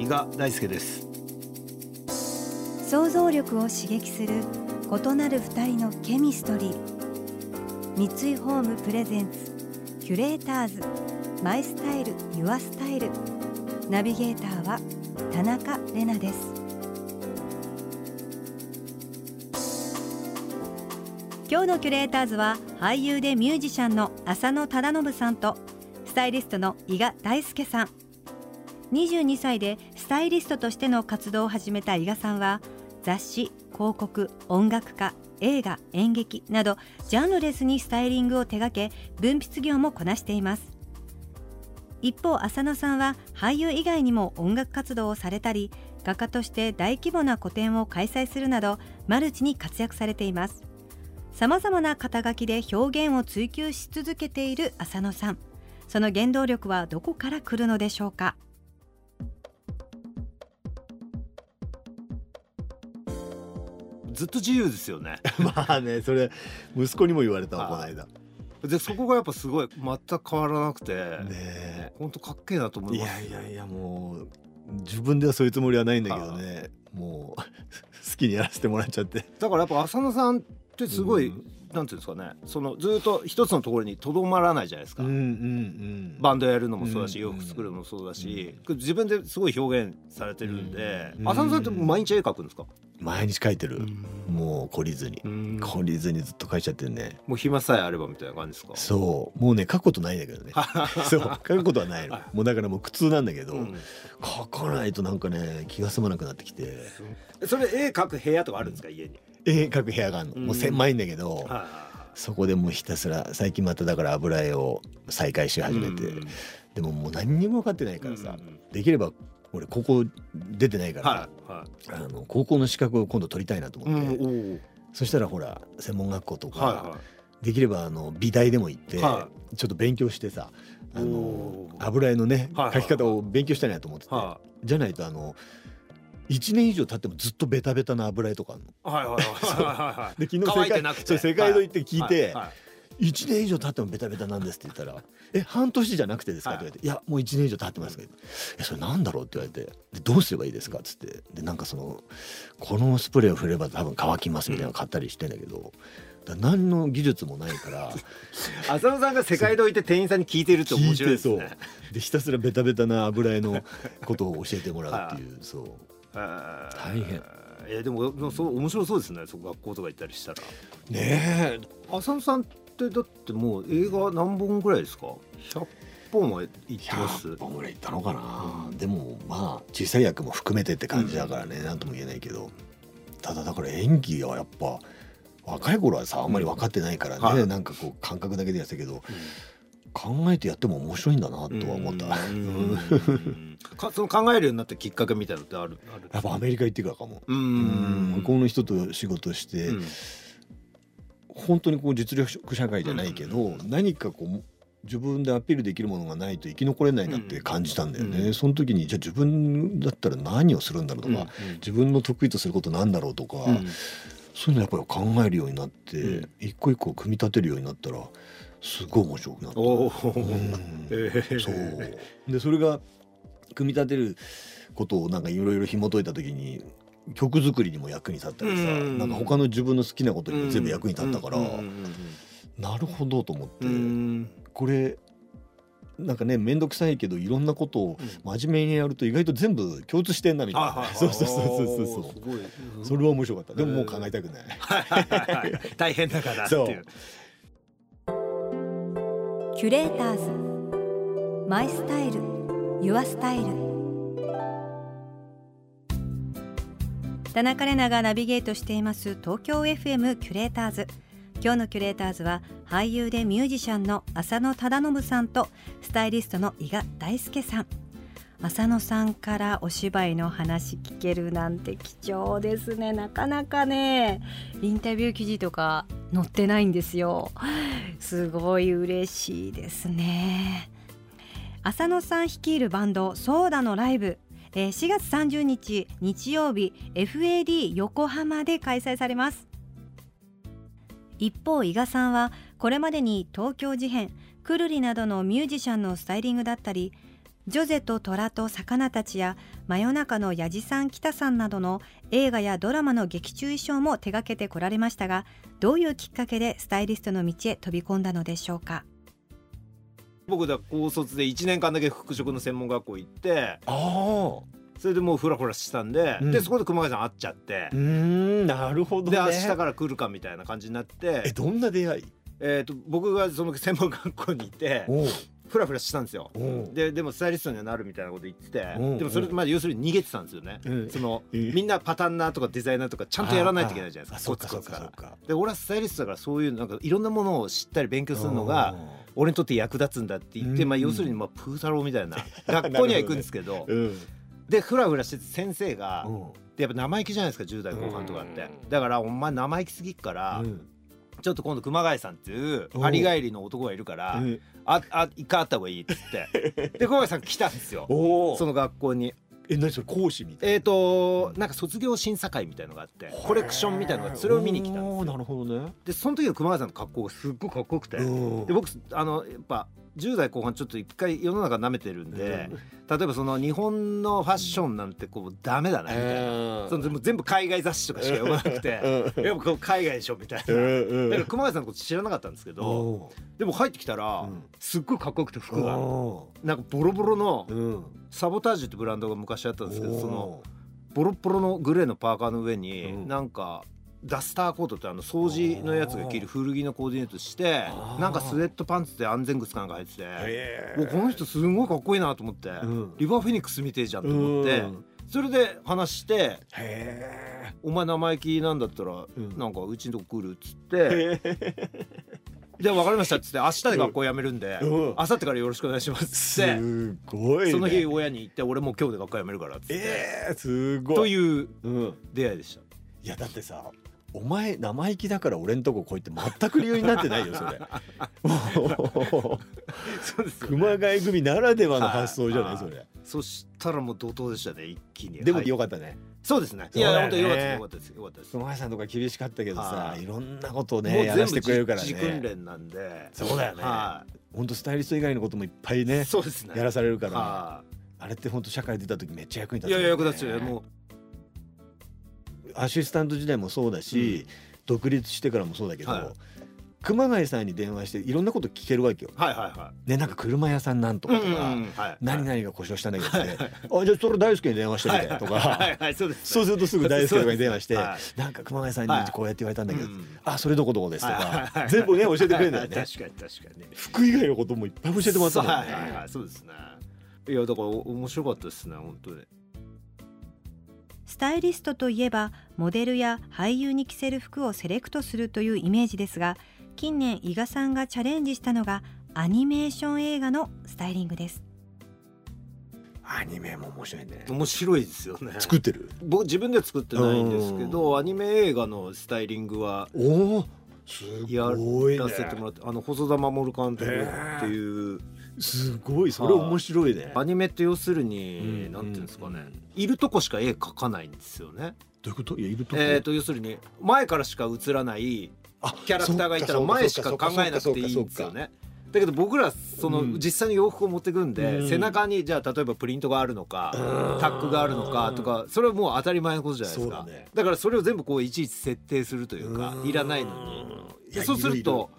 伊賀大輔です。想像力を刺激する異なる二人のケミストリー。三井ホームプレゼンツキュレーターズマイスタイルユアスタイル。ナビゲーターは田中れなです。今日のキュレーターズは俳優でミュージシャンの浅野忠信さんとスタイリストの伊賀大輔さん。22歳でスタイリストとしての活動を始めた伊賀さんは雑誌広告音楽家映画演劇などジャンルレスにスタイリングを手掛け分泌業もこなしています。一方浅野さんは俳優以外にも音楽活動をされたり画家として大規模な個展を開催するなどマルチに活躍されています。さまざまな肩書きで表現を追求し続けている浅野さん。その原動力はどこから来るのでしょうか？ずっと自由ですよね。まあねそれ息子にも言われたわこの間。でそこがやっぱすごい全く変わらなくてね本当かっけえなと思いいます。やいやいやもう自分ではそういうつもりはないんだけどね。もう好きにやらせてもらっちゃって。だからやっぱ浅野さんってすごい、うん。なんていうんですかね。そのずっと一つのところにとどまらないじゃないですか、うんうんうんバンドやるのもそうだし、うん洋服作るのもそうだし、自分ですごい表現されてるんで、うん。浅野さんって毎日絵描くんですか、毎日書いてる。もう懲りずに。うん。懲りずにずっと書いちゃってるね。もう暇さえあればみたいな感じですか？そう。もうね書くことないんだけどね。そう。書くことはないの。もうだからもう苦痛なんだけど、うん。書かないとなんかね気が済まなくなってきて。それ絵描く部屋とかあるんですか？家に、絵描く部屋があるの、うん。もう狭いんだけど、はそこでもうひたすら最近まただから油絵を再開しい始めて、うん。でももう何にも分かってないからさ、うん。できれば俺高校出てないから、はいはあの高校の資格を今度取りたいなとい、思って、うんそしたらほら専門学校とか、はできればあの美大でも行って、はちょっと勉強してさあの油絵のね、はいはい。描き方を勉強したいなと思ってて、い。はじゃないとあの1年以上経ってもずっとベタベタな油絵とかあるの。いはいはい。はいはい で昨日世界世界堂行って聞いて、はいはい1年以上経ってもベタベタなんですって言ったら「え半年じゃなくてですか?」って言われて「いやもう1年以上経ってますけど。えそれなんだろう?」って言われて「でどうすればいいですか?」っつって。でなんかそのこのスプレーを振れば多分乾きますみたいなの買ったりしてんだけど、だ何の技術もないから 浅野さんが世界堂行って店員さんに聞いてるって面白いですね。でひたすらベタベタな油絵のことを教えてもらうっていうそう。大大変。えでもそう面白そうですね。そう学校とか行ったりしたら。ねえ。浅野さんってだってもう映画何本ぐらいですか？100本は行ってます。100本ぐらいいったのかな、でもまあ小さい役も含めてって感じだからね、なんとも言えないけど。ただだから演技はやっぱ若い頃はさあんまり分かってないからね、はいなんかこう感覚だけでやってたけど、考えてやっても面白いんだなとは思った、その考えるようになったきっかけみたいなのってあるあるやっぱアメリカ行ってからかも、ううん。ん。向こうの人と仕事して、うん本当にこう実力社会じゃないけど、何かこう自分でアピールできるものがないと生き残れないなって感じたんだよね、うんその時にじゃあ自分だったら何をするんだろうとか、うん。自分の得意とすることなんだろうとか、うん。そういうのやっぱり考えるようになって、うん。一個一個組み立てるようになったらすごい面白くなった。そう。でそれが組み立てることをなんかいろいろ紐解いた時に曲作りにも役に立ったりさ、うん。なんか他の自分の好きなことにも全部役に立ったから、うんうんなるほどと思って、うん。うんこれなんかね面倒くさいけどいろんなことをうん。真面目にやると意外と全部共通してんなみたいな、はいはいはい。そうそうそうそうそうすごい。それは面白かった。でももう考えたくない、はいはいはい。大変だからっていう。キュレーターズ。マイスタイル。ユアスタイル田中れながナビゲートしています東京 FM キュレーターズ。今日のキュレーターズは俳優でミュージシャンの浅野忠信さんとスタイリストの伊賀大輔さん。浅野さんからお芝居の話聞けるなんて貴重ですね。なかなかねインタビュー記事とか載ってないんですよ。すごい嬉しいですね。浅野さん率いるバンドソーダのライブ。えー4月30日日曜日 FAD 横浜で開催されます。一方伊賀さんはこれまでに東京事変くるりなどのミュージシャンのスタイリングだったりジョゼと虎と魚たちや真夜中のやじさん北さんなどの映画やドラマの劇中衣装も手掛けてこられましたがどういうきっかけでスタイリストの道へ飛び込んだのでしょうか。僕だ高卒で1年間だけ服飾の専門学校行ってああ。それでもうフラフラしたんで、うん。でそこで熊谷さん会っちゃって。うー、んなるほどね。で明日から来るかみたいな感じになって。えどんな出会い？えー、と僕がその専門学校にいてフラフラしたんですよ。ででもスタイリストにはなるみたいなこと言ってて。うんでもそれまで要するに逃げてたんですよね。うん。そのえみんなパタンナーとかデザイナーとかちゃんとやらないといけないじゃないですかコツコツから。で俺はスタイリストだからそういうなんかいろんなものを知ったり勉強するのが俺にとって役立つんだって言って、うん。まあ、要するにまあプー太郎みたいな 学校には行くんですけどうん。でフラフラしてて先生がうん。でやっぱ生意気じゃないですか10代後半とかって。うん。だからお前生意気すぎっから、うんちょっと今度熊谷さんっていうおう。パリ帰りの男がいるから、うんああ一回会った方がいいっつって。で熊谷さん来たんですよ。その学校にえ何それ講師みたいえっ、となんか卒業審査会みたいのがあってコレクションみたいのがあってそれを見に来たんですなるほどね。でその時の熊谷さんの格好がすっごいかっこよくてうん。で僕あのやっぱ10代後半ちょっと一回世の中舐めてるんで、例えばその日本のファッションなんてこうダメだなみたいな、その全部海外雑誌とかしか読まなくて、うん。やっぱこう海外でしょみたいな、だから熊谷さんのこと知らなかったんですけど、おでも入ってきたら、うん。すっごいかっこよくて服が。おなんかボロボロのサボタージュってブランドが昔あったんですけどそのボロボロのグレーのパーカーの上に、うん。なんかダスターコートってあの掃除のやつが着る古着のコーディネートしてなんかスウェットパンツで安全靴かなんか入っててへもうこの人すごいかっこいいなと思って、ん。リバーフェニックス見てえじゃんと思って、うん。それで話してへ「お前生意気なんだったら、うん。なんかうちのとこ来る」っつって「で分かりました」っつって「明日で学校辞めるんで、うん。明後日からよろしくお願いします」っつって。すごいね。その日親に言って俺もう今日で学校辞めるからっつって、えーすごい。といううん出会いでした。いやだってさお前生意気だから俺んとこ来いって全く理由になってないよそれ。そうです熊谷組ならではの発想じゃないはい。それそしたらもう怒涛でしたね一気に。でもはい。よかったねそうですね。いや本当によかったです。よかったです。よかったです熊谷さんとか厳しかったけどさはい。いろんなことをねやらせてくれるから自自訓ね練なんで。そうだよね。は本当スタイリスト以外のこともいっぱいいねそうですね。やらされるからはあれって本当社会出た時めっちゃ役にい立ついや役立つよ。もアシスタント時代もそうだし、独立してからもそうだけど、はい熊谷さんに電話していろんなこと聞けるわけよ。うはいはいはねなんか車屋さんなんといかとか、うんうんうん。はい何々が故障したんだけどって、あじゃあそれ大輔に電話してみてとか、はいはい。そうですそうするとすぐ大輔とかに電話して、はなんか熊谷さんにこうやって言われたんだけど、うん。あそれどこどこですとか、はい全部ね教えてくれるんだよね。確かに確かに。服以外のこともいっぱい教えてもらったんだよね。はいはいはい。そうですね。いやだから面白かったですね本当に。スタイリストといえばモデルや俳優に着せる服をセレクトするというイメージですが近年伊賀さんがチャレンジしたのがアニメーション映画のスタイリングですアニメも面白いね。面白いですよね作ってる？僕自分では作ってないんですけどアニメ映画のスタイリングはおおすやごいねら。せてもらってあの細田守監督っていうすごいそれ面白いね。アニメって要するうにんなんていうんですかねうんいるとこしか絵描かないんですよね。どういうこと？いやいるとこえーと要するに前からしか映らないあキャラクターがいたら前しか考えなくていいんですよ。ね。だけど僕らそのうん。実際に洋服を持ってくんで、うん。背中にじゃあ例えばプリントがあるのか、うん。タックがあるのかとかそれはもう当たり前のことじゃないですか。だからそれを全部こういちいち設定するというか、いらないのに。そうすると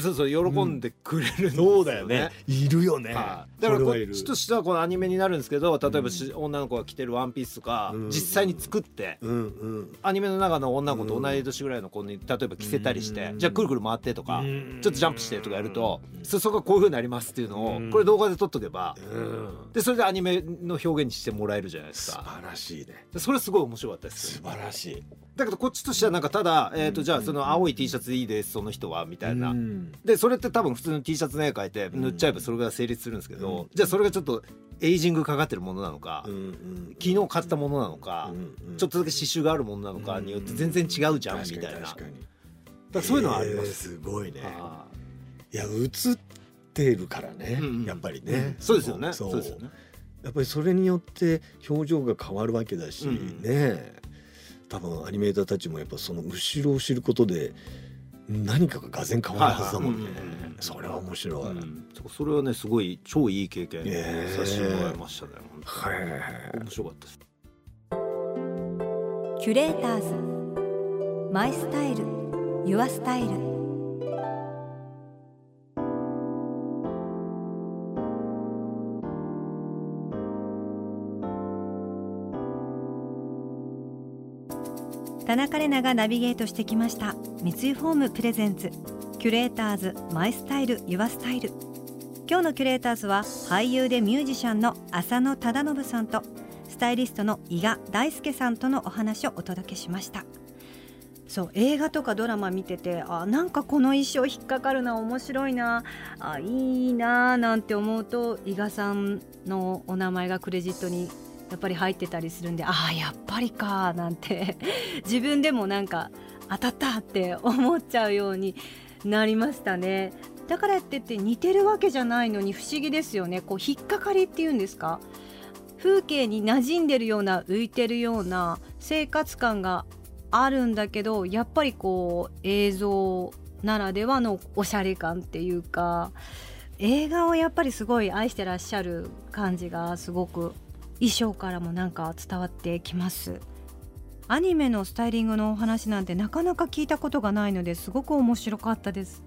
そうそう喜んでくれるんですうんよ、そうだよね。いるよね。はいだからこっちとしてはこのアニメになるんですけど例えばし、女の子が着てるワンピースとか、うん実際に作って、うんうん。アニメの中の女の子と同い年ぐらいの子に例えば着せたりして、うんじゃあくるくる回ってとか、うんちょっとジャンプしてとかやると、うんそそこがこういう風になりますっていうのを、うんこれ動画で撮っとけば、うん。でそれでアニメの表現にしてもらえるじゃないです素か。晴らしいね。でそれすごい面白かったです素晴らしい。だけどこっちとしてはなんかただ、えー、とじゃあその青い T シャツでいいですその人はみたいな、うん。でそれって多分普通の T シャツの絵描いて塗っちゃえばそれが成立するんですけど、じゃあそれがちょっとエイジングかかってるものなのか、昨日買ったものなのか、ちょっとだけ刺繍があるものなのかによって全然違うじゃんみたいな。だそういうのはあります。すごいね。い。や映ってるからね、やっぱりね、そうですよね。そう。ですよね。やっぱりそれによって表情が変わるわけだし、ね多分アニメーターたちもやっぱその後ろを知ることで何かががぜ変わるはずだもんね、それは面白い、うん、それはねすごい超いい経験させてもらいましたね、えー、面白かったです。キュレーターズ。マイスタイル。ユアスタイル田中麗奈がナビゲートしてきました。三井ホーム presents。キュレーターズ my style your style。今日のキュレーターズは俳優でミュージシャンの浅野忠信さんとスタイリストの伊賀大介さんとのお話をお届けしました。そう映画とかドラマ見ててあなんかこの衣装引っかかるな面白いなあいいななんて思うと伊賀さんのお名前がクレジットにやっぱり入ってたりするんでああやっぱりかなんて。自分でもなんか当たったって思っちゃうようになりましたね。だからってって似てるわけじゃないのに不思議ですよね。こう引っかかりっていうんですか？風景に馴染んでるような浮いてるような生活感があるんだけどやっぱりこう映像ならではのおしゃれ感っていうか映画をやっぱりすごい愛してらっしゃる感じがすごく衣装からもなんか伝わってきます。アニメのスタイリングのお話なんてなかなか聞いたことがないのですごく面白かったです。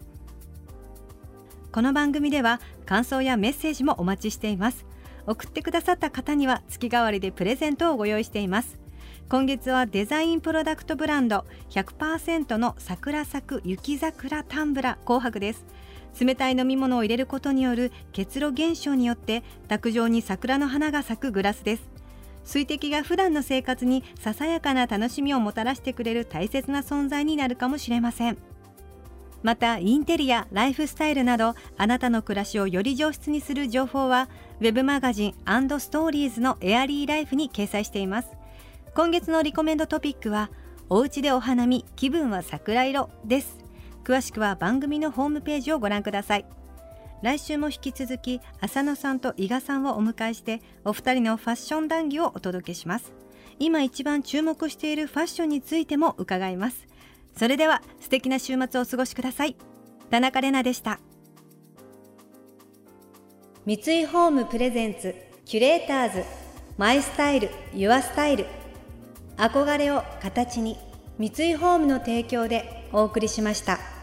この番組では感想やメッセージもお待ちしています。送ってくださった方には月替わりでプレゼントをご用意しています。今月はデザインプロダクトブランド100%の桜咲く雪桜タンブラ紅白です。冷たい飲み物を入れることによる結露現象によって卓上に桜の花が咲くグラスです。水滴が普段の生活にささやかな楽しみをもたらしてくれる大切な存在になるかもしれません。またインテリアライフスタイルなどあなたの暮らしをより上質にする情報は web マガジンストーリーズのエアリーライフに掲載しています。今月のリコメンドトピックはお家でお花見気分は桜色です。詳しくは番組のホームページをご覧ください。来週も引き続き浅野さんと伊賀さんをお迎えしてお二人のファッション談義をお届けします。今一番注目しているファッションについても伺います。それでは素敵な週末をお過ごしください。田中れなでした。三井ホームプレゼンツキュレーターズマイスタイルユアスタイル。憧れを形に三井ホームの提供でお送りしました。